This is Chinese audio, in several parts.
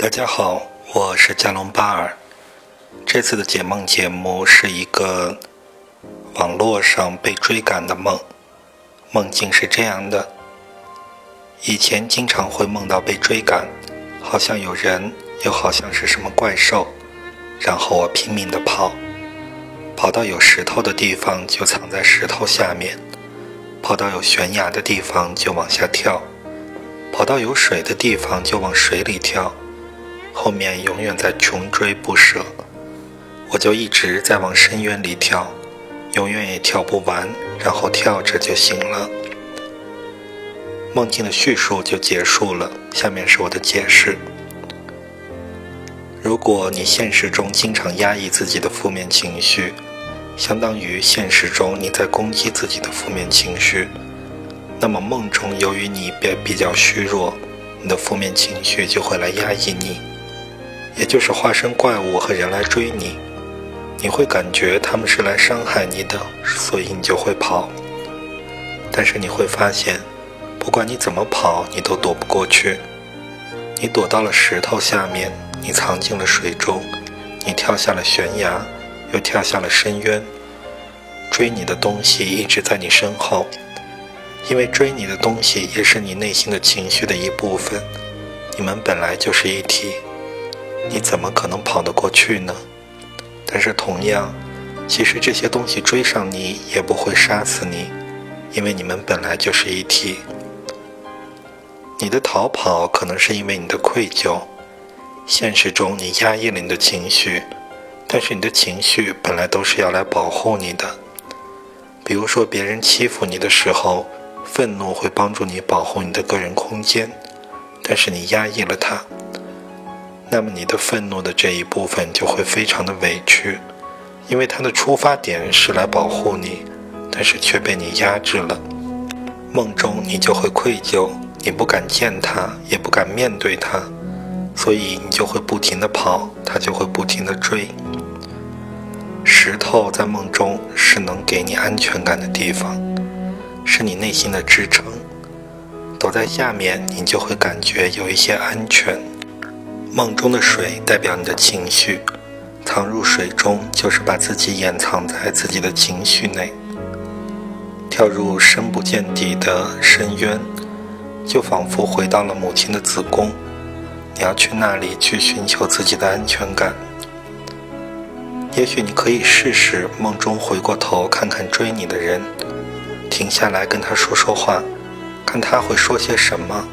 大家好，我是加隆巴尔。这次的解梦节目是一个网络上被追赶的梦。梦境是这样的：以前经常会梦到被追赶，好像有人，又好像是什么怪兽，然后我拼命地跑，跑到有石头的地方就藏在石头下面，跑到有悬崖的地方就往下跳，跑到有水的地方就往水里跳。后面永远在穷追不舍，我就一直在往深渊里跳，永远也跳不完，然后跳着就醒了。梦境的叙述就结束了，下面是我的解释。如果你现实中经常压抑自己的负面情绪，相当于现实中你在攻击自己的负面情绪，那么梦中由于你比比较虚弱，你的负面情绪就会来压抑你。也就是化身怪物和人来追你，你会感觉他们是来伤害你的，所以你就会跑。但是你会发现，不管你怎么跑，你都躲不过去。你躲到了石头下面，你藏进了水中，你跳下了悬崖，又跳下了深渊。追你的东西一直在你身后，因为追你的东西也是你内心的情绪的一部分，你们本来就是一体。你怎么可能跑得过去呢？但是同样，其实这些东西追上你也不会杀死你，因为你们本来就是一体。你的逃跑可能是因为你的愧疚，现实中你压抑了你的情绪，但是你的情绪本来都是要来保护你的。比如说别人欺负你的时候，愤怒会帮助你保护你的个人空间，但是你压抑了它。那么你的愤怒的这一部分就会非常的委屈，因为它的出发点是来保护你，但是却被你压制了。梦中你就会愧疚，你不敢见他，也不敢面对他，所以你就会不停的跑，他就会不停的追。石头在梦中是能给你安全感的地方，是你内心的支撑。躲在下面，你就会感觉有一些安全。梦中的水代表你的情绪，藏入水中就是把自己掩藏在自己的情绪内。跳入深不见底的深渊，就仿佛回到了母亲的子宫。你要去那里去寻求自己的安全感。也许你可以试试梦中回过头看看追你的人，停下来跟他说说话，看他会说些什么，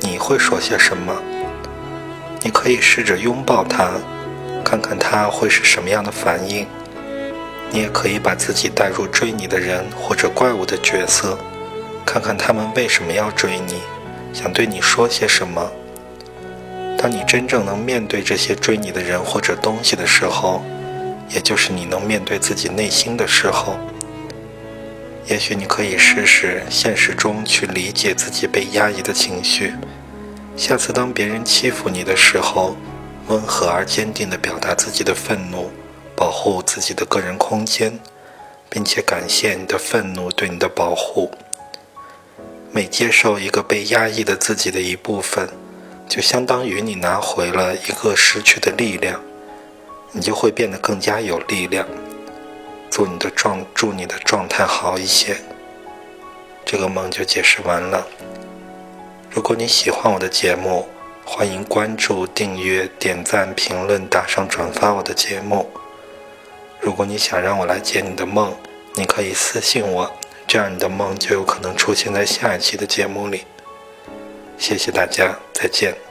你会说些什么。你可以试着拥抱他，看看他会是什么样的反应。你也可以把自己带入追你的人或者怪物的角色，看看他们为什么要追你，想对你说些什么。当你真正能面对这些追你的人或者东西的时候，也就是你能面对自己内心的时候。也许你可以试试现实中去理解自己被压抑的情绪。下次当别人欺负你的时候，温和而坚定地表达自己的愤怒，保护自己的个人空间，并且感谢你的愤怒对你的保护。每接受一个被压抑的自己的一部分，就相当于你拿回了一个失去的力量，你就会变得更加有力量。祝你的状，祝你的状态好一些。这个梦就解释完了。如果你喜欢我的节目，欢迎关注、订阅、点赞、评论、打赏、转发我的节目。如果你想让我来解你的梦，你可以私信我，这样你的梦就有可能出现在下一期的节目里。谢谢大家，再见。